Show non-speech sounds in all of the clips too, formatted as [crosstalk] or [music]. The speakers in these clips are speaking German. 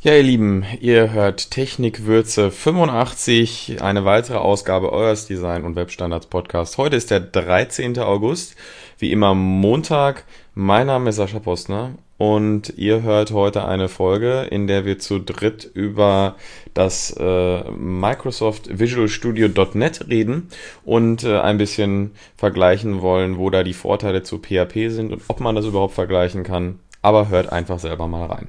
Ja, ihr Lieben, ihr hört Technikwürze 85, eine weitere Ausgabe eures Design- und Webstandards Podcast. Heute ist der 13. August, wie immer Montag. Mein Name ist Sascha Postner und ihr hört heute eine Folge, in der wir zu dritt über das äh, Microsoft Visual Studio.NET reden und äh, ein bisschen vergleichen wollen, wo da die Vorteile zu PHP sind und ob man das überhaupt vergleichen kann. Aber hört einfach selber mal rein.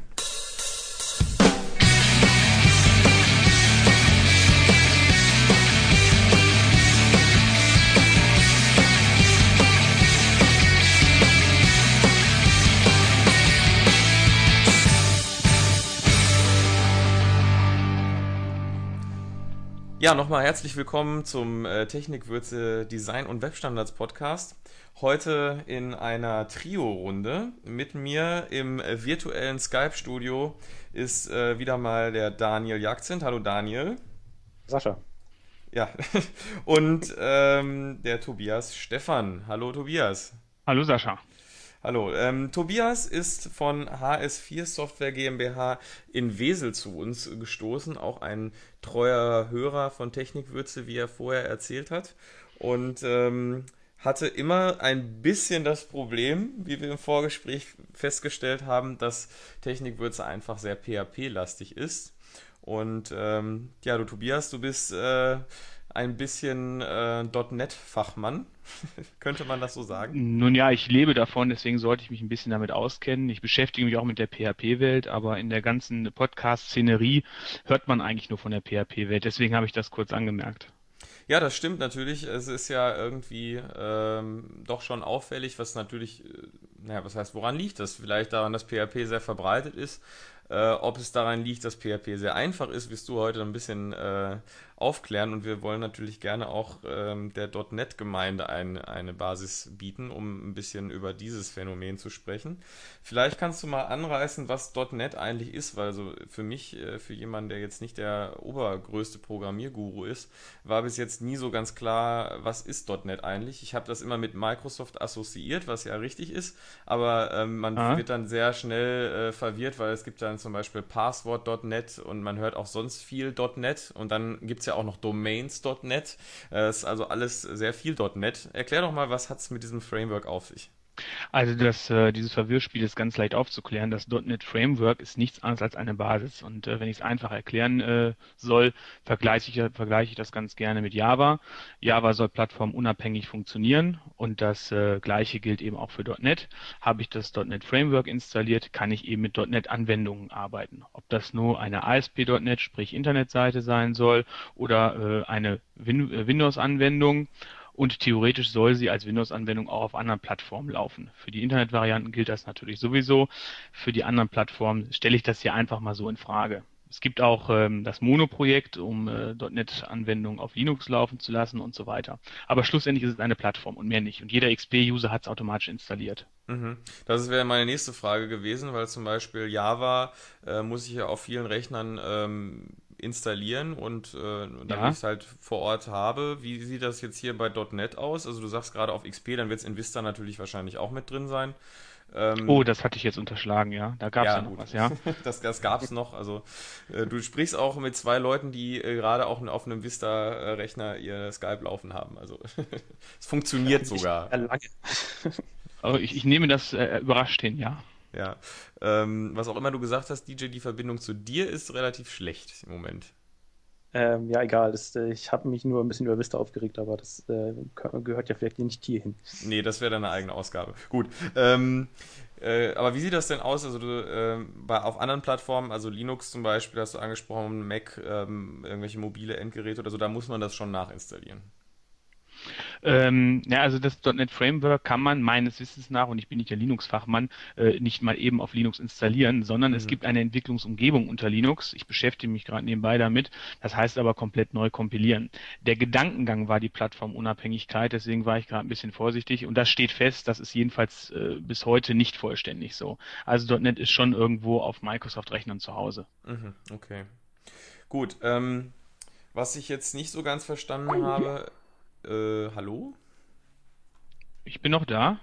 Ja, nochmal herzlich willkommen zum äh, Technikwürze Design und Webstandards Podcast. Heute in einer Trio-Runde. Mit mir im äh, virtuellen Skype-Studio ist äh, wieder mal der Daniel Jagzint. Hallo Daniel. Sascha. Ja, [laughs] und ähm, der Tobias Stefan. Hallo Tobias. Hallo Sascha. Hallo, ähm, Tobias ist von HS4 Software GmbH in Wesel zu uns gestoßen, auch ein treuer Hörer von Technikwürze, wie er vorher erzählt hat. Und ähm, hatte immer ein bisschen das Problem, wie wir im Vorgespräch festgestellt haben, dass Technikwürze einfach sehr PHP-lastig ist. Und ähm, ja, du Tobias, du bist äh, ein bisschen äh, .NET-Fachmann. [laughs] Könnte man das so sagen? Nun ja, ich lebe davon, deswegen sollte ich mich ein bisschen damit auskennen. Ich beschäftige mich auch mit der PHP-Welt, aber in der ganzen Podcast-Szenerie hört man eigentlich nur von der PHP-Welt. Deswegen habe ich das kurz angemerkt. Ja, das stimmt natürlich. Es ist ja irgendwie ähm, doch schon auffällig, was natürlich, äh, naja, was heißt, woran liegt das? Vielleicht daran, dass PHP sehr verbreitet ist. Äh, ob es daran liegt, dass PHP sehr einfach ist, wirst du heute ein bisschen äh, aufklären und wir wollen natürlich gerne auch ähm, der .NET-Gemeinde ein, eine Basis bieten, um ein bisschen über dieses Phänomen zu sprechen. Vielleicht kannst du mal anreißen, was .NET eigentlich ist, weil so für mich, äh, für jemanden, der jetzt nicht der obergrößte Programmierguru ist, war bis jetzt nie so ganz klar, was ist .NET eigentlich. Ich habe das immer mit Microsoft assoziiert, was ja richtig ist, aber ähm, man ah. wird dann sehr schnell äh, verwirrt, weil es gibt dann zum Beispiel Passwort.NET und man hört auch sonst viel .NET und dann gibt es ja auch noch Domains.NET. Das ist also alles sehr viel .NET. Erklär doch mal, was hat es mit diesem Framework auf sich? Also das, äh, dieses Verwirrspiel ist ganz leicht aufzuklären. Das .NET Framework ist nichts anderes als eine Basis. Und äh, wenn ich es einfach erklären äh, soll, vergleiche ich, vergleiche ich das ganz gerne mit Java. Java soll plattformunabhängig funktionieren und das äh, gleiche gilt eben auch für .NET. Habe ich das .NET Framework installiert, kann ich eben mit .NET Anwendungen arbeiten. Ob das nur eine ASP.NET, sprich Internetseite sein soll oder äh, eine Win äh, Windows-Anwendung und theoretisch soll sie als Windows-Anwendung auch auf anderen Plattformen laufen. Für die Internetvarianten gilt das natürlich sowieso. Für die anderen Plattformen stelle ich das hier einfach mal so in Frage. Es gibt auch ähm, das Mono-Projekt, um äh, .NET-Anwendungen auf Linux laufen zu lassen und so weiter. Aber schlussendlich ist es eine Plattform und mehr nicht. Und jeder XP-User hat es automatisch installiert. Mhm. Das wäre meine nächste Frage gewesen, weil zum Beispiel Java äh, muss ich ja auf vielen Rechnern ähm, installieren und äh, damit ja. ich es halt vor Ort habe. Wie sieht das jetzt hier bei .NET aus? Also du sagst gerade auf XP, dann wird es in Vista natürlich wahrscheinlich auch mit drin sein. Ähm, oh, das hatte ich jetzt unterschlagen, ja. Da gab es ja, ja, noch gut. was, ja. [laughs] das das gab es noch. Also äh, du sprichst auch mit zwei Leuten, die äh, gerade auch auf einem Vista-Rechner ihr Skype laufen haben. Also [laughs] es funktioniert sogar. [laughs] oh, ich, ich, nehme das äh, überrascht hin, ja. Ja. Ähm, was auch immer du gesagt hast, DJ, die Verbindung zu dir ist relativ schlecht im Moment. Ähm, ja, egal. Das, äh, ich habe mich nur ein bisschen über Vista aufgeregt, aber das äh, gehört ja vielleicht nicht hier hin. Nee, das wäre deine eigene Ausgabe. Gut. Ähm, äh, aber wie sieht das denn aus? Also du, äh, bei, auf anderen Plattformen, also Linux zum Beispiel, hast du angesprochen, Mac, ähm, irgendwelche mobile Endgeräte oder so, da muss man das schon nachinstallieren. Ähm, ja, also das .NET Framework kann man meines Wissens nach, und ich bin nicht der Linux-Fachmann, äh, nicht mal eben auf Linux installieren, sondern mhm. es gibt eine Entwicklungsumgebung unter Linux. Ich beschäftige mich gerade nebenbei damit. Das heißt aber komplett neu kompilieren. Der Gedankengang war die Plattformunabhängigkeit, deswegen war ich gerade ein bisschen vorsichtig und das steht fest, das ist jedenfalls äh, bis heute nicht vollständig so. Also .NET ist schon irgendwo auf Microsoft-Rechnern zu Hause. Mhm, okay. Gut, ähm, was ich jetzt nicht so ganz verstanden habe, äh, hallo? Ich bin noch da.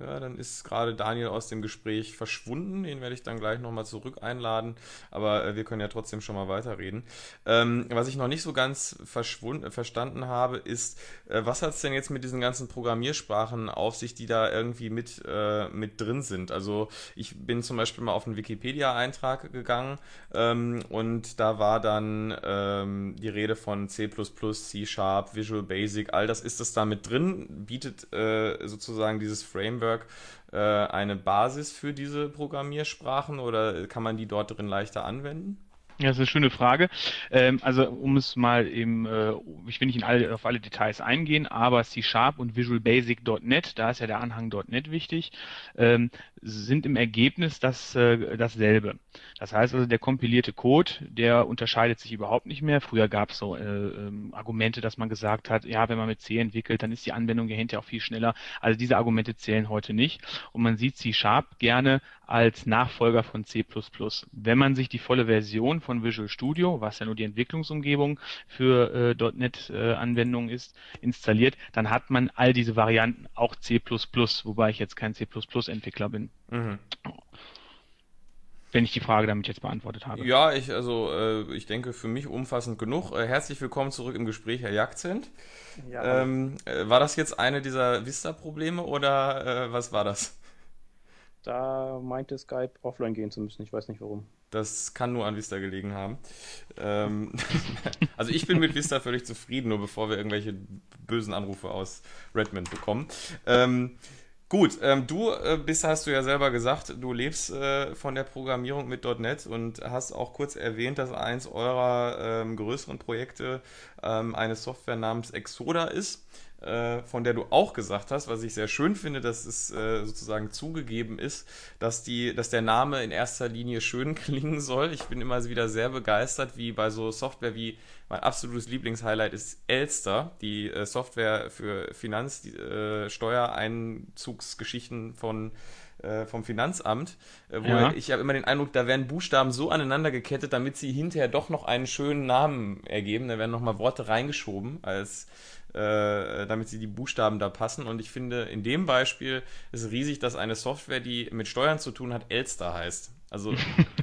Ja, dann ist gerade Daniel aus dem Gespräch verschwunden. Den werde ich dann gleich nochmal zurück einladen. Aber äh, wir können ja trotzdem schon mal weiterreden. Ähm, was ich noch nicht so ganz äh, verstanden habe, ist, äh, was hat es denn jetzt mit diesen ganzen Programmiersprachen auf sich, die da irgendwie mit, äh, mit drin sind? Also ich bin zum Beispiel mal auf einen Wikipedia-Eintrag gegangen ähm, und da war dann ähm, die Rede von C++, C Sharp, Visual Basic, all das ist das da mit drin, bietet äh, sozusagen dieses Framework Framework äh, eine Basis für diese Programmiersprachen oder kann man die dort drin leichter anwenden? Ja, das ist eine schöne Frage. Ähm, also um es mal eben, äh, ich will nicht alle, auf alle Details eingehen, aber C Sharp und Visual Basic.net, da ist ja der Anhang .net wichtig, ähm, sind im Ergebnis das, äh, dasselbe. Das heißt also, der kompilierte Code, der unterscheidet sich überhaupt nicht mehr. Früher gab es so äh, ähm, Argumente, dass man gesagt hat, ja, wenn man mit C entwickelt, dann ist die Anwendung ja auch viel schneller. Also diese Argumente zählen heute nicht. Und man sieht C Sharp gerne als Nachfolger von C++. Wenn man sich die volle Version von Visual Studio, was ja nur die Entwicklungsumgebung für äh, .NET-Anwendungen äh, ist, installiert, dann hat man all diese Varianten, auch C++, wobei ich jetzt kein C++-Entwickler bin. Mhm. Wenn ich die Frage damit jetzt beantwortet habe. Ja, ich, also, äh, ich denke für mich umfassend genug. Äh, herzlich willkommen zurück im Gespräch, Herr Jagzent. Ja. Ähm, äh, war das jetzt eine dieser Vista-Probleme oder äh, was war das? Da meinte Skype offline gehen zu müssen. Ich weiß nicht warum. Das kann nur an Vista gelegen haben. Ähm, [laughs] also ich bin mit Vista völlig zufrieden, nur bevor wir irgendwelche bösen Anrufe aus Redmond bekommen. Ähm, gut, ähm, du äh, bist, hast du ja selber gesagt, du lebst äh, von der Programmierung mit .NET und hast auch kurz erwähnt, dass eins eurer ähm, größeren Projekte ähm, eine Software namens Exoda ist von der du auch gesagt hast, was ich sehr schön finde, dass es äh, sozusagen zugegeben ist, dass, die, dass der Name in erster Linie schön [laughs] klingen soll. Ich bin immer wieder sehr begeistert, wie bei so Software wie mein absolutes Lieblingshighlight ist Elster, die äh, Software für Finanz, äh, Steuereinzugsgeschichten von äh, vom Finanzamt, äh, wo ja. ich habe immer den Eindruck, da werden Buchstaben so aneinander gekettet, damit sie hinterher doch noch einen schönen Namen ergeben. Da werden nochmal Worte reingeschoben als äh, damit sie die Buchstaben da passen. Und ich finde, in dem Beispiel ist es riesig, dass eine Software, die mit Steuern zu tun hat, Elster heißt. Also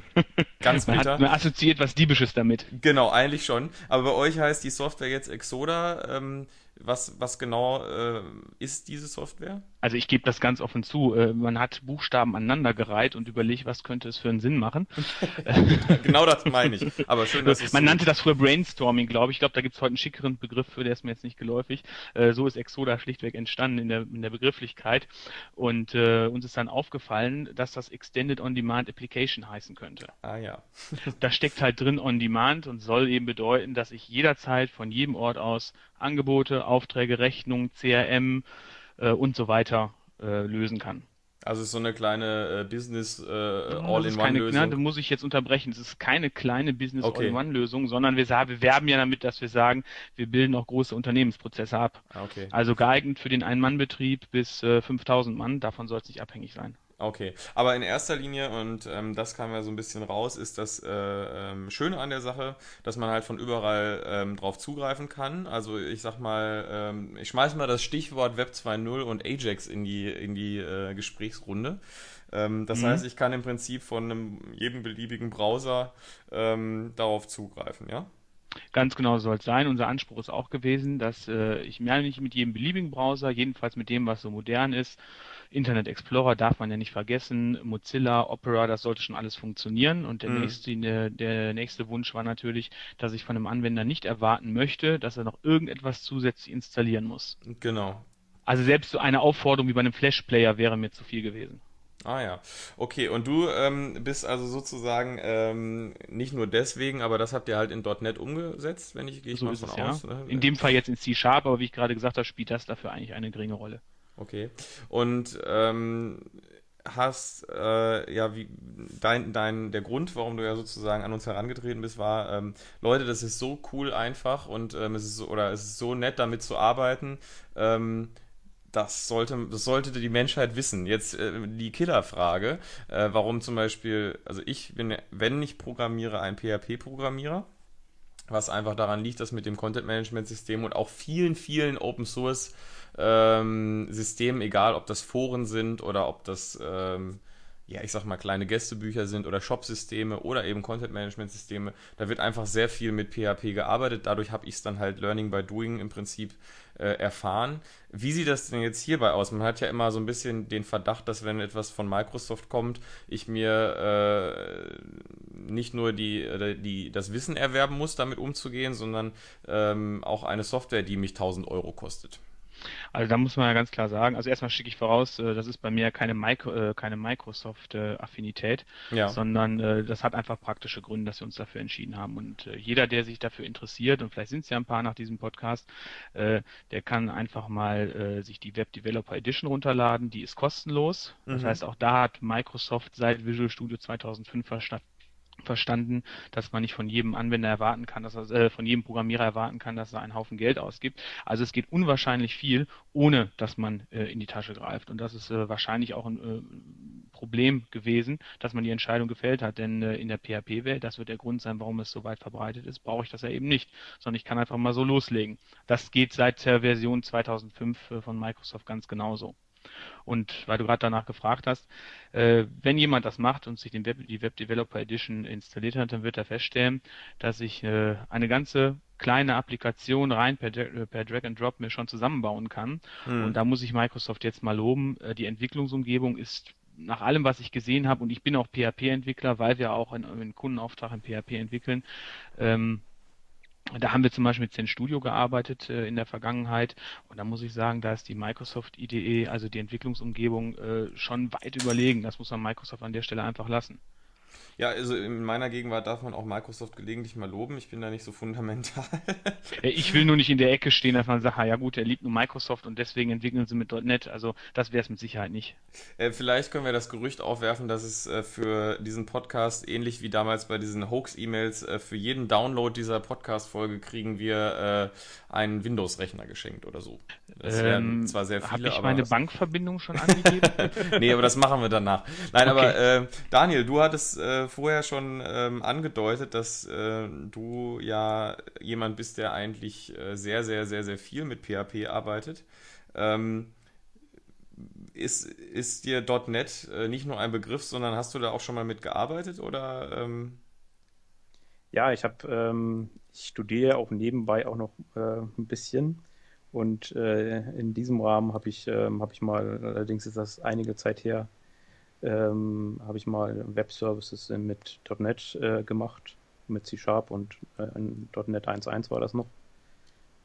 [laughs] ganz man bitter. Hat, man assoziiert was Diebisches damit. Genau, eigentlich schon. Aber bei euch heißt die Software jetzt Exoda. Ähm, was, was genau äh, ist diese Software? Also ich gebe das ganz offen zu. Äh, man hat Buchstaben aneinandergereiht und überlegt, was könnte es für einen Sinn machen. [laughs] genau das meine ich. Aber schön, dass [laughs] Man so nannte das früher Brainstorming, glaube ich. Ich glaube, da gibt es heute einen schickeren Begriff für, der ist mir jetzt nicht geläufig. Äh, so ist Exoda schlichtweg entstanden in der, in der Begrifflichkeit. Und äh, uns ist dann aufgefallen, dass das Extended On-Demand Application heißen könnte. Ah ja. da steckt halt drin On-Demand und soll eben bedeuten, dass ich jederzeit von jedem Ort aus Angebote, Aufträge, Rechnungen, CRM äh, und so weiter äh, lösen kann. Also es ist so eine kleine äh, Business äh, All-in-One-Lösung. Da muss ich jetzt unterbrechen. Es ist keine kleine Business okay. All-in-One-Lösung, sondern wir, wir werben ja damit, dass wir sagen, wir bilden auch große Unternehmensprozesse ab. Ah, okay. Also geeignet für den Ein-Mann-Betrieb bis äh, 5000 Mann. Davon soll es nicht abhängig sein. Okay, aber in erster Linie, und ähm, das kam ja so ein bisschen raus, ist das äh, ähm, Schöne an der Sache, dass man halt von überall ähm, drauf zugreifen kann. Also ich sag mal, ähm, ich schmeiß mal das Stichwort Web 2.0 und Ajax in die, in die äh, Gesprächsrunde. Ähm, das mhm. heißt, ich kann im Prinzip von einem, jedem beliebigen Browser ähm, darauf zugreifen, ja? Ganz genau soll es sein. Unser Anspruch ist auch gewesen, dass äh, ich mir nicht mit jedem beliebigen Browser, jedenfalls mit dem, was so modern ist, Internet Explorer darf man ja nicht vergessen, Mozilla, Opera, das sollte schon alles funktionieren. Und der, mhm. nächste, der, der nächste Wunsch war natürlich, dass ich von einem Anwender nicht erwarten möchte, dass er noch irgendetwas zusätzlich installieren muss. Genau. Also selbst so eine Aufforderung wie bei einem Flash-Player wäre mir zu viel gewesen. Ah ja, okay. Und du ähm, bist also sozusagen ähm, nicht nur deswegen, aber das habt ihr halt in .NET umgesetzt, wenn ich gehe ich so mal von es, aus. Ja. Ne? In dem Fall jetzt in C Sharp, aber wie ich gerade gesagt habe, spielt das dafür eigentlich eine geringe Rolle. Okay. Und ähm, hast äh, ja wie dein, dein der Grund, warum du ja sozusagen an uns herangetreten bist, war ähm, Leute, das ist so cool einfach und ähm, es ist so, oder es ist so nett damit zu arbeiten. Ähm, das sollte, das sollte die Menschheit wissen. Jetzt äh, die Killerfrage, äh, warum zum Beispiel, also ich bin, wenn ich programmiere, ein PHP-Programmierer was einfach daran liegt, dass mit dem Content Management System und auch vielen, vielen Open Source ähm, Systemen, egal ob das Foren sind oder ob das ähm, ja, ich sag mal, kleine Gästebücher sind oder Shop-Systeme oder eben Content-Management-Systeme. Da wird einfach sehr viel mit PHP gearbeitet. Dadurch habe ich es dann halt Learning by Doing im Prinzip äh, erfahren. Wie sieht das denn jetzt hierbei aus? Man hat ja immer so ein bisschen den Verdacht, dass wenn etwas von Microsoft kommt, ich mir äh, nicht nur die, die, das Wissen erwerben muss, damit umzugehen, sondern ähm, auch eine Software, die mich 1000 Euro kostet. Also da muss man ja ganz klar sagen, also erstmal schicke ich voraus, äh, das ist bei mir keine, Micro, äh, keine Microsoft-Affinität, ja. sondern äh, das hat einfach praktische Gründe, dass wir uns dafür entschieden haben. Und jeder, der sich dafür interessiert, und vielleicht sind es ja ein paar nach diesem Podcast, der kann einfach mal sich die Web Developer Edition runterladen, die ist kostenlos. Das mhm. heißt, auch da hat Microsoft seit Visual Studio 2005 verstanden, dass man nicht von jedem Anwender erwarten kann, dass er, äh, von jedem Programmierer erwarten kann, dass er einen Haufen Geld ausgibt. Also es geht unwahrscheinlich viel, ohne dass man äh, in die Tasche greift. Und das ist äh, wahrscheinlich auch ein äh, Problem gewesen, dass man die Entscheidung gefällt hat. Denn äh, in der PHP-Welt, das wird der Grund sein, warum es so weit verbreitet ist, brauche ich das ja eben nicht, sondern ich kann einfach mal so loslegen. Das geht seit der Version 2005 äh, von Microsoft ganz genauso. Und weil du gerade danach gefragt hast, äh, wenn jemand das macht und sich den Web, die Web Developer Edition installiert hat, dann wird er feststellen, dass ich äh, eine ganze kleine Applikation rein per, per Drag and Drop mir schon zusammenbauen kann. Mhm. Und da muss ich Microsoft jetzt mal loben. Äh, die Entwicklungsumgebung ist nach allem, was ich gesehen habe, und ich bin auch PHP-Entwickler, weil wir auch einen Kundenauftrag in PHP entwickeln, ähm, da haben wir zum Beispiel mit Zen Studio gearbeitet äh, in der Vergangenheit und da muss ich sagen, da ist die Microsoft IDE, also die Entwicklungsumgebung, äh, schon weit überlegen. Das muss man Microsoft an der Stelle einfach lassen. Ja, also in meiner Gegenwart darf man auch Microsoft gelegentlich mal loben. Ich bin da nicht so fundamental. [laughs] ich will nur nicht in der Ecke stehen, dass man sagt, ja gut, er liebt nur Microsoft und deswegen entwickeln sie mit .NET. Also das wäre es mit Sicherheit nicht. Äh, vielleicht können wir das Gerücht aufwerfen, dass es äh, für diesen Podcast ähnlich wie damals bei diesen Hoax-E-Mails äh, für jeden Download dieser Podcast-Folge kriegen wir äh, einen Windows-Rechner geschenkt oder so. Das ähm, zwar sehr viele, Habe ich meine Bankverbindung schon angegeben? [laughs] nee, aber das machen wir danach. Nein, okay. aber äh, Daniel, du hattest äh, vorher schon ähm, angedeutet, dass äh, du ja jemand bist, der eigentlich äh, sehr, sehr, sehr, sehr viel mit PHP arbeitet. Ähm, ist, ist dir .NET äh, nicht nur ein Begriff, sondern hast du da auch schon mal mit gearbeitet oder? Ähm? Ja, ich habe, ähm, ich studiere auch nebenbei auch noch äh, ein bisschen und äh, in diesem Rahmen habe ich, ähm, habe ich mal, allerdings ist das einige Zeit her, ähm, habe ich mal Web-Services mit .NET äh, gemacht, mit C-Sharp und äh, .NET 1.1 war das noch.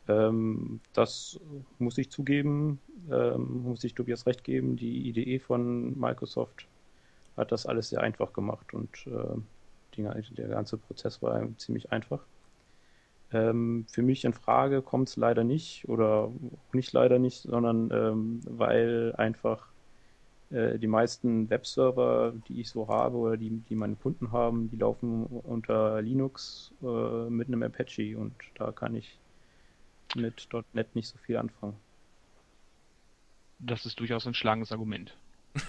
Ähm, das muss ich zugeben, ähm, muss ich Tobias recht geben, die Idee von Microsoft hat das alles sehr einfach gemacht und äh, die, der ganze Prozess war ziemlich einfach. Ähm, für mich in Frage kommt es leider nicht oder nicht leider nicht, sondern ähm, weil einfach äh, die meisten Webserver, die ich so habe oder die, die meine Kunden haben, die laufen unter Linux äh, mit einem Apache und da kann ich mit .NET nicht so viel anfangen. Das ist durchaus ein schlagendes Argument. [laughs]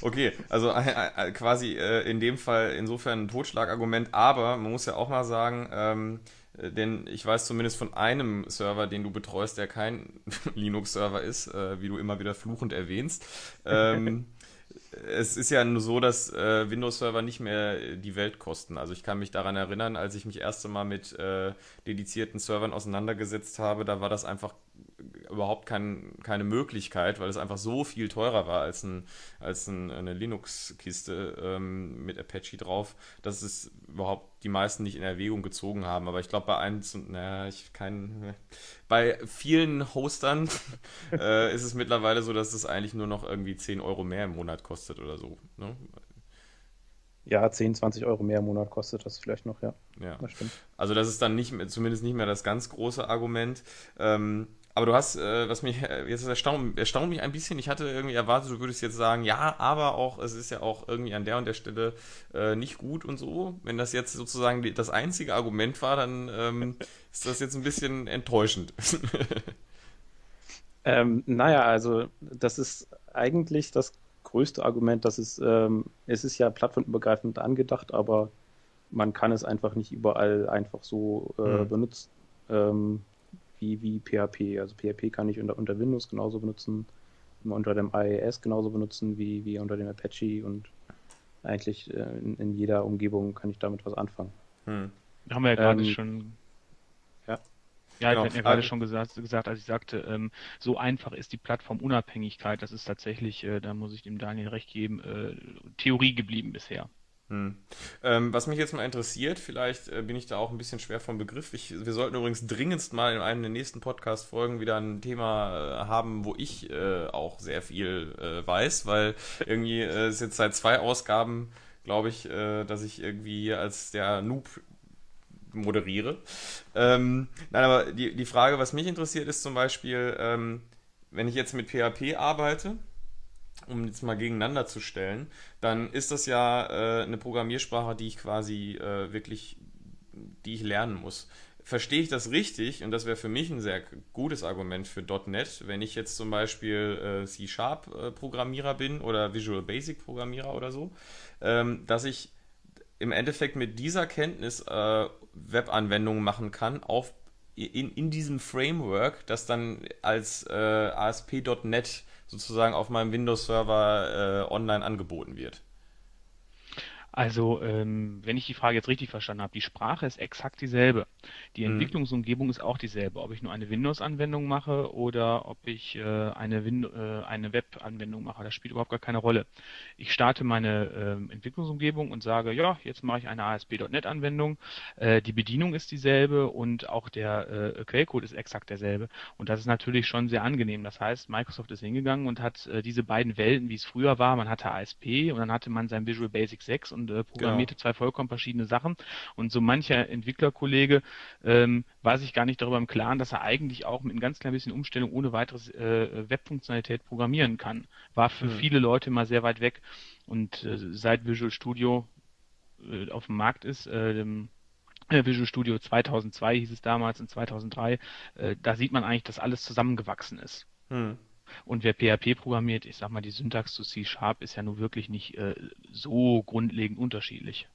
okay, also äh, äh, quasi äh, in dem Fall insofern ein Totschlagargument, aber man muss ja auch mal sagen, ähm, äh, denn ich weiß zumindest von einem Server, den du betreust, der kein [laughs] Linux-Server ist, äh, wie du immer wieder fluchend erwähnst. Ähm, [laughs] es ist ja nur so, dass äh, Windows-Server nicht mehr die Welt kosten. Also ich kann mich daran erinnern, als ich mich erste Mal mit äh, dedizierten Servern auseinandergesetzt habe, da war das einfach überhaupt kein, keine Möglichkeit, weil es einfach so viel teurer war als, ein, als ein, eine Linux-Kiste ähm, mit Apache drauf, dass es überhaupt die meisten nicht in Erwägung gezogen haben. Aber ich glaube, bei eins und naja, ich kein, bei vielen Hostern [laughs] äh, ist es mittlerweile so, dass es eigentlich nur noch irgendwie 10 Euro mehr im Monat kostet oder so. Ne? Ja, 10, 20 Euro mehr im Monat kostet das vielleicht noch, ja. Ja, das stimmt. Also das ist dann nicht mehr, zumindest nicht mehr das ganz große Argument. Ähm, aber du hast, äh, was mich äh, jetzt erstaunt, erstaunt mich ein bisschen. Ich hatte irgendwie erwartet, du würdest jetzt sagen, ja, aber auch, es ist ja auch irgendwie an der und der Stelle äh, nicht gut und so. Wenn das jetzt sozusagen die, das einzige Argument war, dann ähm, [laughs] ist das jetzt ein bisschen enttäuschend. [laughs] ähm, naja, also das ist eigentlich das größte Argument, dass es, ähm, es ist ja plattformübergreifend angedacht, aber man kann es einfach nicht überall einfach so äh, mhm. benutzen ähm, wie, wie PHP. Also PHP kann ich unter, unter Windows genauso benutzen, unter dem IIS genauso benutzen wie, wie unter dem Apache und eigentlich äh, in, in, jeder Umgebung kann ich damit was anfangen. Hm. Haben wir ja gerade ähm, schon. Ja. Ja, genau. ich hatte ja gerade schon gesagt, gesagt, als ich sagte, ähm, so einfach ist die Plattformunabhängigkeit. Das ist tatsächlich, äh, da muss ich dem Daniel recht geben, äh, Theorie geblieben bisher. Hm. Ähm, was mich jetzt mal interessiert, vielleicht äh, bin ich da auch ein bisschen schwer vom Begriff. Ich, wir sollten übrigens dringendst mal in einem der nächsten Podcast-Folgen wieder ein Thema äh, haben, wo ich äh, auch sehr viel äh, weiß, weil irgendwie äh, ist jetzt seit zwei Ausgaben, glaube ich, äh, dass ich irgendwie als der Noob moderiere. Ähm, nein, aber die, die Frage, was mich interessiert, ist zum Beispiel, ähm, wenn ich jetzt mit PHP arbeite, um jetzt mal gegeneinander zu stellen, dann ist das ja äh, eine Programmiersprache, die ich quasi äh, wirklich, die ich lernen muss. Verstehe ich das richtig, und das wäre für mich ein sehr gutes Argument für .NET, wenn ich jetzt zum Beispiel äh, C-Sharp-Programmierer bin oder Visual Basic-Programmierer oder so, ähm, dass ich im Endeffekt mit dieser Kenntnis äh, Webanwendungen machen kann auf in, in diesem Framework, das dann als äh, ASP.NET sozusagen auf meinem Windows-Server äh, online angeboten wird. Also, ähm, wenn ich die Frage jetzt richtig verstanden habe, die Sprache ist exakt dieselbe. Die mhm. Entwicklungsumgebung ist auch dieselbe. Ob ich nur eine Windows-Anwendung mache oder ob ich äh, eine, Win äh, eine Web-Anwendung mache, das spielt überhaupt gar keine Rolle. Ich starte meine äh, Entwicklungsumgebung und sage, ja, jetzt mache ich eine ASP.NET-Anwendung. Äh, die Bedienung ist dieselbe und auch der äh, Quellcode ist exakt derselbe. Und das ist natürlich schon sehr angenehm. Das heißt, Microsoft ist hingegangen und hat äh, diese beiden Welten, wie es früher war, man hatte ASP und dann hatte man sein Visual Basic 6 und und äh, programmierte genau. zwei vollkommen verschiedene Sachen. Und so mancher Entwicklerkollege ähm, war sich gar nicht darüber im Klaren, dass er eigentlich auch mit ein ganz klein bisschen Umstellung ohne weiteres äh, Webfunktionalität programmieren kann. War für mhm. viele Leute mal sehr weit weg. Und äh, seit Visual Studio äh, auf dem Markt ist, äh, Visual Studio 2002 hieß es damals und 2003, äh, da sieht man eigentlich, dass alles zusammengewachsen ist. Hm. Und wer PHP programmiert, ich sag mal, die Syntax zu C-Sharp ist ja nun wirklich nicht äh, so grundlegend unterschiedlich.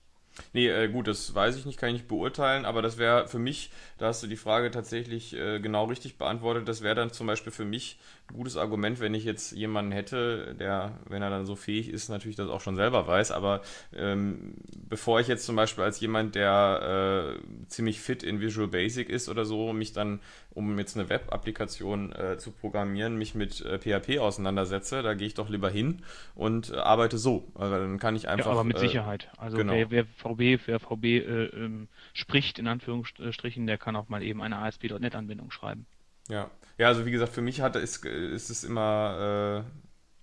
Nee, äh, gut, das weiß ich nicht, kann ich nicht beurteilen, aber das wäre für mich, da hast du die Frage tatsächlich äh, genau richtig beantwortet, das wäre dann zum Beispiel für mich ein gutes Argument, wenn ich jetzt jemanden hätte, der, wenn er dann so fähig ist, natürlich das auch schon selber weiß, aber ähm, bevor ich jetzt zum Beispiel als jemand, der äh, ziemlich fit in Visual Basic ist oder so, mich dann, um jetzt eine Web-Applikation äh, zu programmieren, mich mit PHP äh, auseinandersetze, da gehe ich doch lieber hin und äh, arbeite so. Also dann kann ich einfach. Ja, aber mit Sicherheit. Also genau. wer, wer VB, wer VB äh, ähm, spricht, in Anführungsstrichen, der kann auch mal eben eine ASP.NET-Anwendung schreiben. Ja. Ja, also wie gesagt, für mich hatte, ist, ist es immer, äh,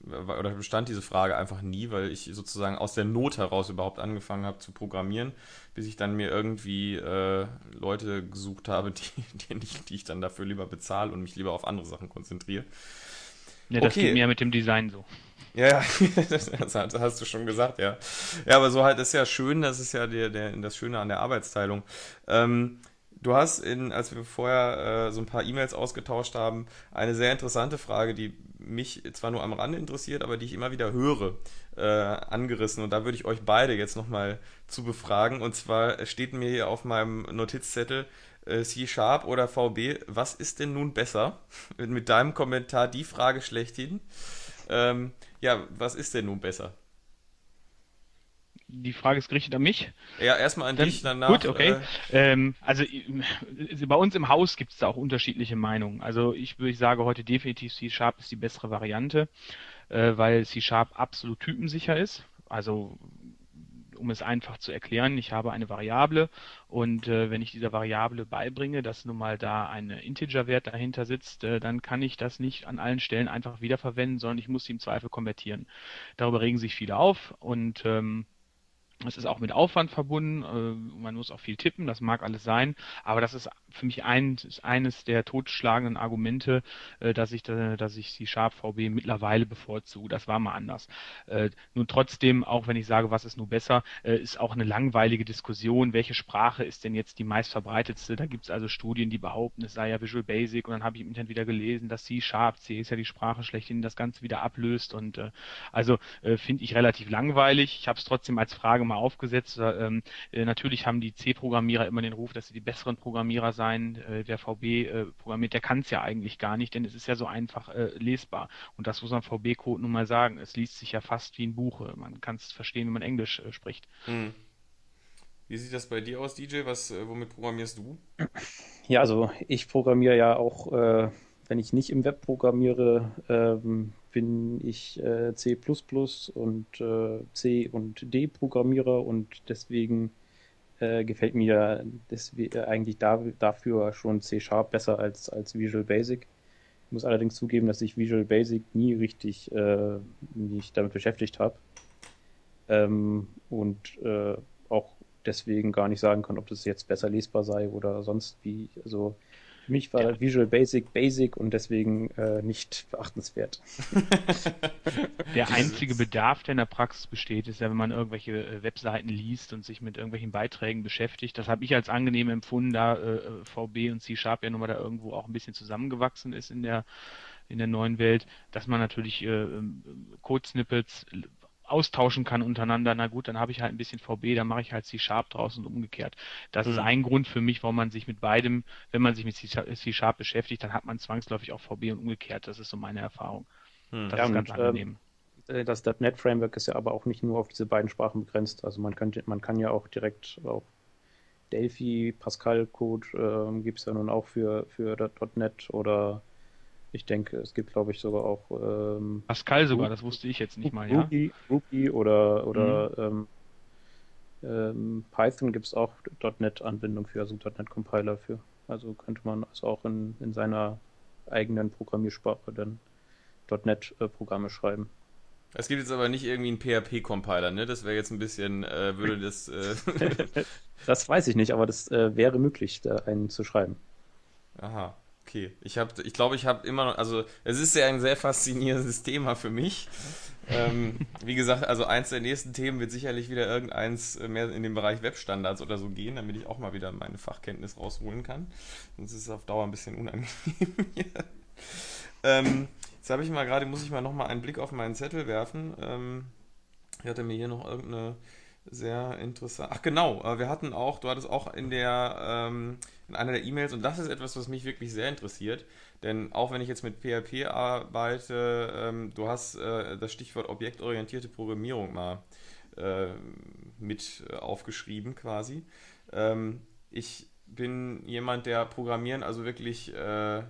oder bestand diese Frage einfach nie, weil ich sozusagen aus der Not heraus überhaupt angefangen habe zu programmieren, bis ich dann mir irgendwie äh, Leute gesucht habe, [laughs] die, die, die ich dann dafür lieber bezahle und mich lieber auf andere Sachen konzentriere. Ja, das okay. geht mir mit dem Design so. Ja, ja, [laughs] das hast du schon gesagt, ja. Ja, aber so halt ist ja schön, das ist ja der, der, das Schöne an der Arbeitsteilung. Ähm, du hast, in, als wir vorher äh, so ein paar E-Mails ausgetauscht haben, eine sehr interessante Frage, die mich zwar nur am Rande interessiert, aber die ich immer wieder höre, äh, angerissen. Und da würde ich euch beide jetzt nochmal zu befragen. Und zwar steht mir hier auf meinem Notizzettel, äh, C-Sharp oder VB, was ist denn nun besser? [laughs] Mit deinem Kommentar die Frage schlechthin. Ähm, ja, was ist denn nun besser? Die Frage ist gerichtet an mich. Ja, erstmal an dann, dich, danach. Gut, okay. Äh, ähm, also äh, bei uns im Haus gibt es da auch unterschiedliche Meinungen. Also ich würde sagen, heute definitiv C-Sharp ist die bessere Variante, äh, weil C-Sharp absolut typensicher ist. Also um es einfach zu erklären, ich habe eine Variable und äh, wenn ich dieser Variable beibringe, dass nun mal da ein Integerwert dahinter sitzt, äh, dann kann ich das nicht an allen Stellen einfach wiederverwenden, sondern ich muss sie im Zweifel konvertieren. Darüber regen sich viele auf und ähm, es ist auch mit Aufwand verbunden. Äh, man muss auch viel tippen, das mag alles sein. Aber das ist für mich ein, ist eines der totschlagenden Argumente, äh, dass ich, dass ich die Sharp VB mittlerweile bevorzuge. Das war mal anders. Äh, nun trotzdem, auch wenn ich sage, was ist nur besser, ist auch eine langweilige Diskussion. Welche Sprache ist denn jetzt die meistverbreitetste? Da gibt es also Studien, die behaupten, es sei ja Visual Basic. Und dann habe ich im Internet wieder gelesen, dass C Sharp, C ist ja die Sprache schlechthin, das Ganze wieder ablöst. Und also finde ich relativ langweilig. Ich habe es trotzdem als Frage mal aufgesetzt. Ähm, äh, natürlich haben die C-Programmierer immer den Ruf, dass sie die besseren Programmierer seien. Äh, wer VB äh, programmiert, der kann es ja eigentlich gar nicht, denn es ist ja so einfach äh, lesbar. Und das muss man VB-Code nun mal sagen. Es liest sich ja fast wie ein Buch. Man kann es verstehen, wenn man Englisch äh, spricht. Hm. Wie sieht das bei dir aus, DJ? Was, äh, womit programmierst du? Ja, also ich programmiere ja auch, äh, wenn ich nicht im Web programmiere, ähm, bin ich äh, C und äh, C und D Programmierer und deswegen äh, gefällt mir deswegen äh, eigentlich da, dafür schon C Sharp besser als, als Visual Basic. Ich muss allerdings zugeben, dass ich Visual Basic nie richtig äh, mich damit beschäftigt habe. Ähm, und äh, auch deswegen gar nicht sagen kann, ob das jetzt besser lesbar sei oder sonst wie. Also für mich war ja. Visual Basic Basic und deswegen äh, nicht beachtenswert. [laughs] Der einzige Bedarf, der in der Praxis besteht, ist ja, wenn man irgendwelche äh, Webseiten liest und sich mit irgendwelchen Beiträgen beschäftigt. Das habe ich als angenehm empfunden, da äh, VB und C Sharp ja nun mal da irgendwo auch ein bisschen zusammengewachsen ist in der in der neuen Welt, dass man natürlich äh, ähm, Code-Snippets austauschen kann untereinander, na gut, dann habe ich halt ein bisschen VB, dann mache ich halt C-Sharp draus und umgekehrt. Das mhm. ist ein Grund für mich, warum man sich mit beidem, wenn man sich mit C-Sharp beschäftigt, dann hat man zwangsläufig auch VB und umgekehrt. Das ist so meine Erfahrung. Mhm. Das ja, ist ganz und, ähm, angenehm. Äh, das .NET Framework ist ja aber auch nicht nur auf diese beiden Sprachen begrenzt. Also man könnte, man kann ja auch direkt auch Delphi, Pascal Code äh, gibt es ja nun auch für, für .NET oder ich denke, es gibt, glaube ich, sogar auch ähm, Pascal sogar, das wusste ich jetzt nicht mal, ja. Ruby, Ruby oder, oder mhm. ähm, ähm, Python gibt es auch .NET-Anbindung für, also .NET-Compiler für. Also könnte man also auch in, in seiner eigenen Programmiersprache dann .NET-Programme schreiben. Es gibt jetzt aber nicht irgendwie einen PHP-Compiler, ne? Das wäre jetzt ein bisschen, äh, würde das. Äh [laughs] das weiß ich nicht, aber das äh, wäre möglich, da einen zu schreiben. Aha. Okay, ich habe, ich glaube, ich habe immer noch, also es ist ja ein sehr faszinierendes Thema für mich. ähm, wie gesagt, also eins der nächsten Themen wird sicherlich wieder irgendeins mehr in den Bereich Webstandards oder so gehen, damit ich auch mal wieder meine Fachkenntnis rausholen kann. Sonst ist es auf Dauer ein bisschen unangenehm. [laughs] ähm, jetzt habe ich mal gerade, muss ich mal nochmal einen Blick auf meinen Zettel werfen. Ähm, ich hatte mir hier noch irgendeine sehr interessant. Ach genau, äh, wir hatten auch, du hattest auch in der ähm, in einer der E-Mails und das ist etwas, was mich wirklich sehr interessiert, denn auch wenn ich jetzt mit PHP arbeite, ähm, du hast äh, das Stichwort objektorientierte Programmierung mal äh, mit aufgeschrieben quasi. Ähm, ich bin jemand, der Programmieren also wirklich äh,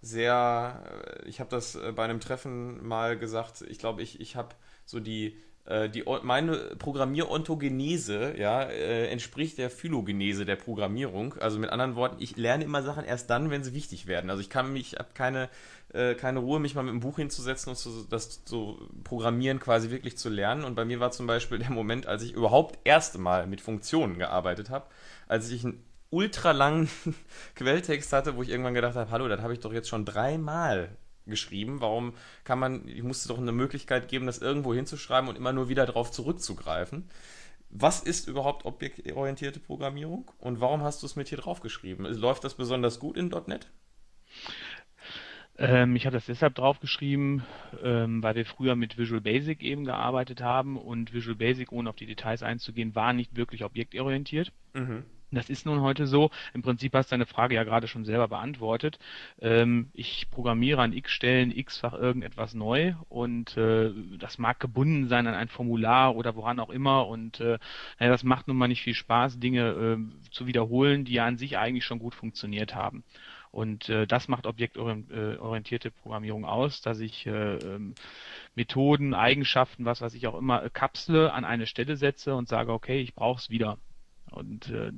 sehr, äh, ich habe das äh, bei einem Treffen mal gesagt, ich glaube, ich, ich habe so die äh, die, meine Programmierontogenese ja, äh, entspricht der Phylogenese der Programmierung. Also mit anderen Worten, ich lerne immer Sachen erst dann, wenn sie wichtig werden. Also ich kann mich, habe keine, äh, keine Ruhe, mich mal mit einem Buch hinzusetzen und zu, das so Programmieren quasi wirklich zu lernen. Und bei mir war zum Beispiel der Moment, als ich überhaupt erste Mal mit Funktionen gearbeitet habe, als ich einen ultra langen [laughs] Quelltext hatte, wo ich irgendwann gedacht habe, hallo, das habe ich doch jetzt schon dreimal geschrieben. Warum kann man, ich musste doch eine Möglichkeit geben, das irgendwo hinzuschreiben und immer nur wieder darauf zurückzugreifen. Was ist überhaupt objektorientierte Programmierung und warum hast du es mit hier draufgeschrieben? Läuft das besonders gut in .NET? Ähm, ich habe das deshalb draufgeschrieben, ähm, weil wir früher mit Visual Basic eben gearbeitet haben und Visual Basic, ohne auf die Details einzugehen, war nicht wirklich objektorientiert. Mhm. Das ist nun heute so. Im Prinzip hast du deine Frage ja gerade schon selber beantwortet. Ähm, ich programmiere an x Stellen x-fach irgendetwas neu und äh, das mag gebunden sein an ein Formular oder woran auch immer und äh, naja, das macht nun mal nicht viel Spaß, Dinge äh, zu wiederholen, die ja an sich eigentlich schon gut funktioniert haben. Und äh, das macht objektorientierte Programmierung aus, dass ich äh, ähm, Methoden, Eigenschaften, was weiß ich auch immer, äh, kapsle, an eine Stelle setze und sage, okay, ich brauche es wieder. Und äh,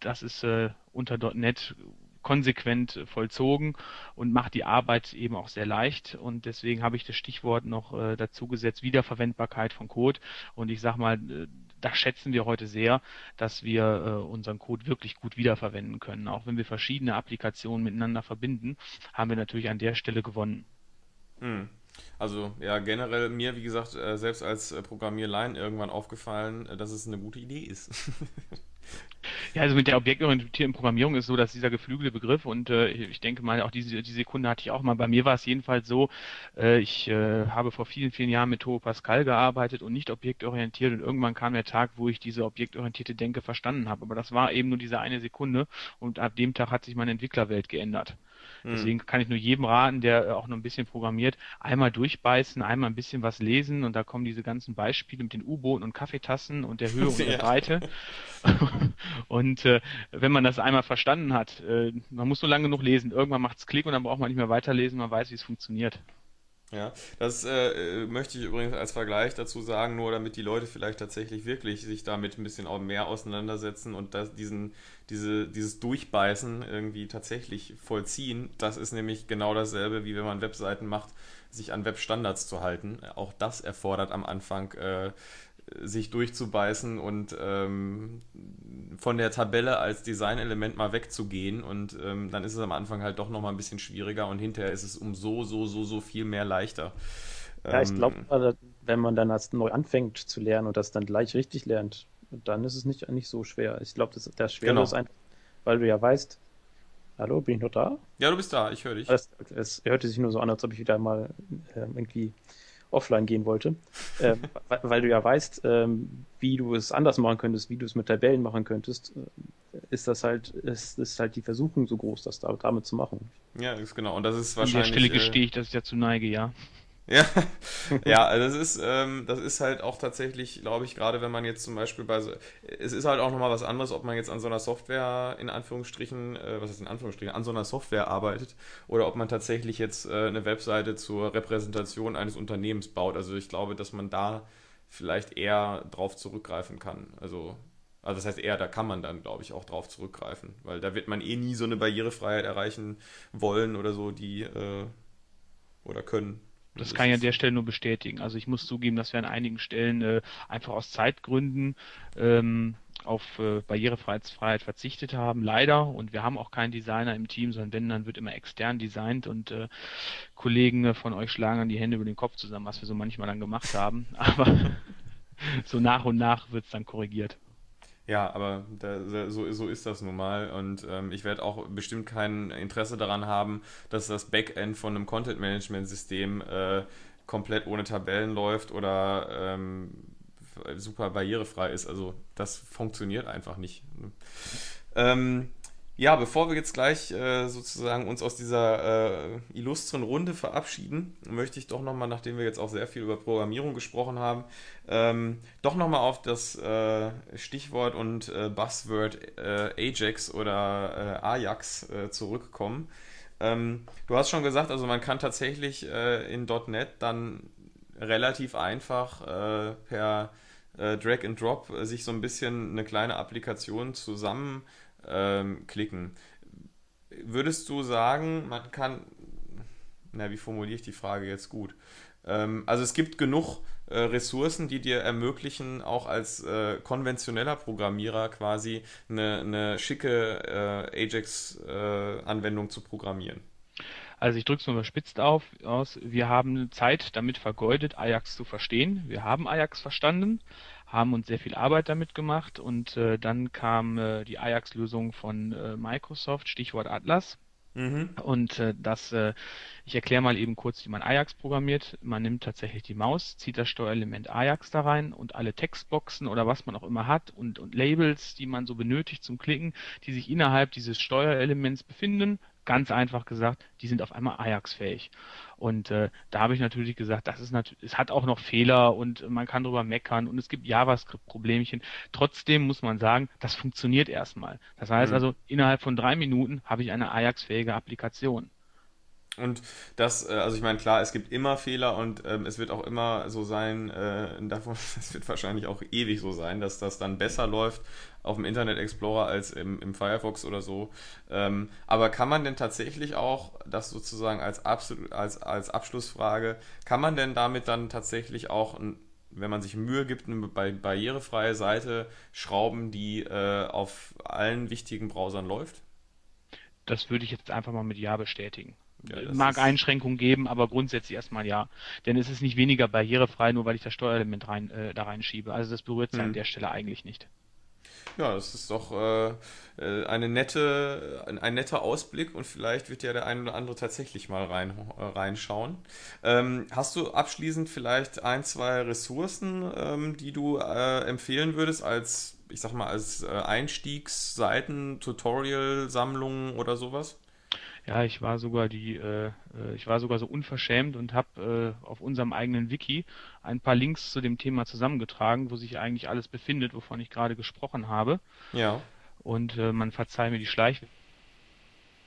das ist äh, unter .NET konsequent vollzogen und macht die Arbeit eben auch sehr leicht. Und deswegen habe ich das Stichwort noch äh, dazu gesetzt, Wiederverwendbarkeit von Code. Und ich sage mal, äh, das schätzen wir heute sehr, dass wir äh, unseren Code wirklich gut wiederverwenden können. Auch wenn wir verschiedene Applikationen miteinander verbinden, haben wir natürlich an der Stelle gewonnen. Hm. Also ja, generell mir, wie gesagt, äh, selbst als äh, Programmierlein irgendwann aufgefallen, äh, dass es eine gute Idee ist. [laughs] Ja, also mit der objektorientierten Programmierung ist so, dass dieser geflügelte Begriff und äh, ich denke mal, auch diese, diese Sekunde hatte ich auch mal. Bei mir war es jedenfalls so, äh, ich äh, habe vor vielen, vielen Jahren mit Turbo Pascal gearbeitet und nicht objektorientiert und irgendwann kam der Tag, wo ich diese objektorientierte Denke verstanden habe. Aber das war eben nur diese eine Sekunde und ab dem Tag hat sich meine Entwicklerwelt geändert. Hm. Deswegen kann ich nur jedem raten, der auch noch ein bisschen programmiert, einmal durchbeißen, einmal ein bisschen was lesen und da kommen diese ganzen Beispiele mit den U-Booten und Kaffeetassen und der Höhe und der [laughs] Breite. [laughs] und äh, wenn man das einmal verstanden hat, äh, man muss nur lange genug lesen, irgendwann macht es Klick und dann braucht man nicht mehr weiterlesen, man weiß, wie es funktioniert. Ja, das äh, möchte ich übrigens als Vergleich dazu sagen, nur damit die Leute vielleicht tatsächlich wirklich sich damit ein bisschen auch mehr auseinandersetzen und das, diesen, diese, dieses Durchbeißen irgendwie tatsächlich vollziehen. Das ist nämlich genau dasselbe, wie wenn man Webseiten macht, sich an Webstandards zu halten. Auch das erfordert am Anfang äh, sich durchzubeißen und ähm, von der Tabelle als Designelement mal wegzugehen und ähm, dann ist es am Anfang halt doch nochmal ein bisschen schwieriger und hinterher ist es um so, so, so, so viel mehr leichter. Ja, ich glaube, ähm, wenn man dann erst neu anfängt zu lernen und das dann gleich richtig lernt, dann ist es nicht, nicht so schwer. Ich glaube, das, das Schwere genau. ist einfach, weil du ja weißt, hallo, bin ich noch da? Ja, du bist da, ich höre dich. Es hörte sich nur so an, als ob ich wieder mal äh, irgendwie offline gehen wollte, [laughs] äh, weil du ja weißt, ähm, wie du es anders machen könntest, wie du es mit Tabellen machen könntest, äh, ist das halt, ist, ist halt die Versuchung so groß, das damit zu machen. Ja, ist genau. Und das ist wahrscheinlich. An der Stelle gestehe ich, dass ich dazu neige, ja. Ja, [laughs] ja, also das ist, ähm, das ist halt auch tatsächlich, glaube ich, gerade wenn man jetzt zum Beispiel bei so, es ist halt auch nochmal was anderes, ob man jetzt an so einer Software in Anführungsstrichen, äh, was ist in Anführungsstrichen, an so einer Software arbeitet oder ob man tatsächlich jetzt äh, eine Webseite zur Repräsentation eines Unternehmens baut. Also ich glaube, dass man da vielleicht eher drauf zurückgreifen kann. Also, also das heißt eher, da kann man dann, glaube ich, auch drauf zurückgreifen, weil da wird man eh nie so eine Barrierefreiheit erreichen wollen oder so, die äh, oder können. Das kann ich an der Stelle nur bestätigen. Also ich muss zugeben, dass wir an einigen Stellen äh, einfach aus Zeitgründen ähm, auf äh, Barrierefreiheit verzichtet haben, leider. Und wir haben auch keinen Designer im Team, sondern wenn, dann wird immer extern designt und äh, Kollegen von euch schlagen an die Hände über den Kopf zusammen, was wir so manchmal dann gemacht haben. [laughs] Aber so nach und nach wird es dann korrigiert. Ja, aber da, so, so ist das nun mal. Und ähm, ich werde auch bestimmt kein Interesse daran haben, dass das Backend von einem Content-Management-System äh, komplett ohne Tabellen läuft oder ähm, super barrierefrei ist. Also das funktioniert einfach nicht. Ähm, ja, bevor wir jetzt gleich äh, sozusagen uns aus dieser äh, illustren Runde verabschieden, möchte ich doch nochmal, nachdem wir jetzt auch sehr viel über Programmierung gesprochen haben, ähm, doch nochmal auf das äh, Stichwort und äh, Buzzword äh, Ajax oder äh, Ajax zurückkommen. Ähm, du hast schon gesagt, also man kann tatsächlich in .NET dann relativ einfach per Drag and Drop sich so ein bisschen eine kleine Applikation zusammen ähm, klicken. Würdest du sagen, man kann, na, wie formuliere ich die Frage jetzt gut? Ähm, also es gibt genug äh, Ressourcen, die dir ermöglichen, auch als äh, konventioneller Programmierer quasi eine, eine schicke äh, Ajax-Anwendung zu programmieren. Also ich drücke es nur überspitzt auf, aus. Wir haben Zeit damit vergeudet, Ajax zu verstehen. Wir haben Ajax verstanden haben uns sehr viel Arbeit damit gemacht und äh, dann kam äh, die Ajax-Lösung von äh, Microsoft, Stichwort Atlas. Mhm. Und äh, das, äh, ich erkläre mal eben kurz, wie man Ajax programmiert. Man nimmt tatsächlich die Maus, zieht das Steuerelement Ajax da rein und alle Textboxen oder was man auch immer hat und, und Labels, die man so benötigt zum Klicken, die sich innerhalb dieses Steuerelements befinden, ganz einfach gesagt, die sind auf einmal Ajax-fähig. Und äh, da habe ich natürlich gesagt, das ist natürlich, es hat auch noch Fehler und man kann drüber meckern und es gibt JavaScript-Problemchen. Trotzdem muss man sagen, das funktioniert erstmal. Das heißt mhm. also, innerhalb von drei Minuten habe ich eine Ajax-fähige Applikation. Und das, äh, also ich meine, klar, es gibt immer Fehler und ähm, es wird auch immer so sein, äh, [laughs] davon, es wird wahrscheinlich auch ewig so sein, dass das dann besser läuft auf dem Internet Explorer als im, im Firefox oder so. Ähm, aber kann man denn tatsächlich auch, das sozusagen als, absolut, als, als Abschlussfrage, kann man denn damit dann tatsächlich auch wenn man sich Mühe gibt, eine barrierefreie Seite schrauben, die äh, auf allen wichtigen Browsern läuft? Das würde ich jetzt einfach mal mit Ja bestätigen. Ja, mag Einschränkungen geben, aber grundsätzlich erstmal ja. Denn es ist nicht weniger barrierefrei, nur weil ich das Steuerelement rein, äh, da reinschiebe. Also das berührt sie hm. an der Stelle eigentlich nicht. Ja, das ist doch äh, äh, eine nette, ein, netter Ausblick und vielleicht wird ja der ein oder andere tatsächlich mal rein, äh, reinschauen. Ähm, hast du abschließend vielleicht ein, zwei Ressourcen, ähm, die du äh, empfehlen würdest als, ich sag mal, als äh, Einstiegsseiten, Tutorial-Sammlungen oder sowas? Ja, ich war sogar die, äh, äh, ich war sogar so unverschämt und habe äh, auf unserem eigenen Wiki ein paar Links zu dem Thema zusammengetragen, wo sich eigentlich alles befindet, wovon ich gerade gesprochen habe. Ja. Und äh, man verzeiht mir die Schleichwerbung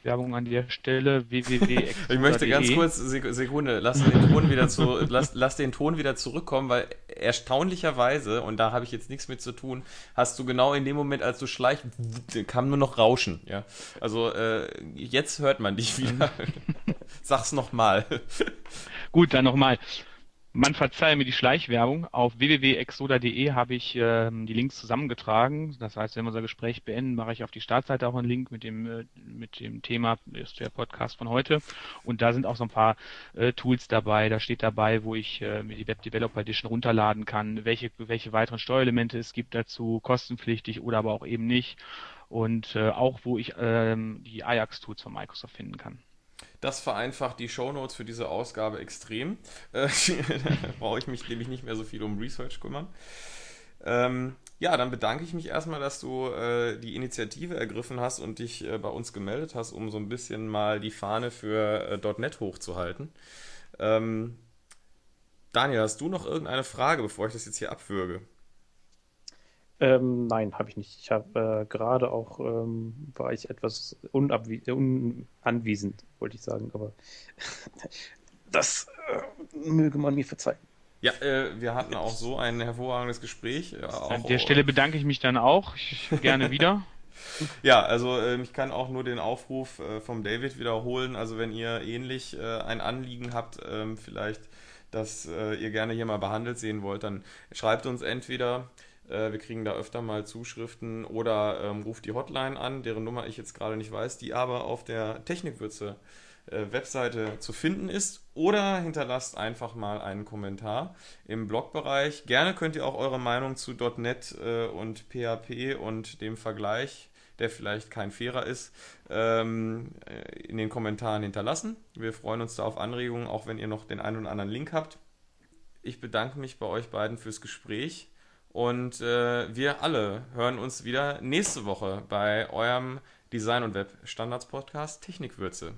Werbung an der Stelle www. [laughs] ich möchte ganz kurz Sekunde, lass den Ton wieder zu, [laughs] lass, lass den Ton wieder zurückkommen, weil erstaunlicherweise und da habe ich jetzt nichts mit zu tun, hast du genau in dem Moment, als du schleichst, kam nur noch Rauschen, ja. Also äh, jetzt hört man dich [laughs] wieder. Sag's nochmal. Gut, dann nochmal. Man verzeihe mir die Schleichwerbung. Auf www.exoda.de habe ich ähm, die Links zusammengetragen. Das heißt, wenn wir unser Gespräch beenden, mache ich auf die Startseite auch einen Link mit dem, äh, mit dem Thema, ist der Podcast von heute. Und da sind auch so ein paar äh, Tools dabei. Da steht dabei, wo ich äh, mir die Web Developer Edition runterladen kann, welche, welche weiteren Steuerelemente es gibt dazu, kostenpflichtig oder aber auch eben nicht. Und äh, auch, wo ich ähm, die Ajax-Tools von Microsoft finden kann. Das vereinfacht die Shownotes für diese Ausgabe extrem. [laughs] Äh, da brauche ich mich nämlich nicht mehr so viel um Research kümmern. Ähm, ja, dann bedanke ich mich erstmal, dass du äh, die Initiative ergriffen hast und dich äh, bei uns gemeldet hast, um so ein bisschen mal die Fahne für äh, .NET hochzuhalten. Ähm, Daniel, hast du noch irgendeine Frage, bevor ich das jetzt hier abwürge? Ähm, nein, habe ich nicht. Ich habe äh, gerade auch, ähm, war ich etwas unanwesend, wollte ich sagen, aber [laughs] das äh, möge man mir verzeihen. Ja, äh, wir hatten auch so ein hervorragendes Gespräch. Äh, An der Stelle bedanke ich mich dann auch. Ich, gerne wieder. [laughs] Ja, also äh, ich kann auch nur den Aufruf äh, vom David wiederholen. Also wenn ihr ähnlich äh, ein Anliegen habt, ähm, vielleicht, dass äh, ihr gerne hier mal behandelt sehen wollt, dann schreibt uns entweder äh, wir kriegen da öfter mal Zuschriften oder ähm, ruft die Hotline an, deren Nummer ich jetzt gerade nicht weiß, die aber auf der Technikwürze äh, Webseite zu finden ist. Oder hinterlasst einfach mal einen Kommentar im Blogbereich. Gerne könnt ihr auch eure Meinung zu .NET äh, und PHP und dem Vergleich der vielleicht kein fairer ist, ähm, äh, in den Kommentaren hinterlassen. Wir freuen uns da auf Anregungen, auch wenn ihr noch den einen oder anderen Link habt. Ich bedanke mich bei euch beiden fürs Gespräch. Und äh, wir alle hören uns wieder nächste Woche bei eurem Design- und Web-Standards-Podcast Technikwürze.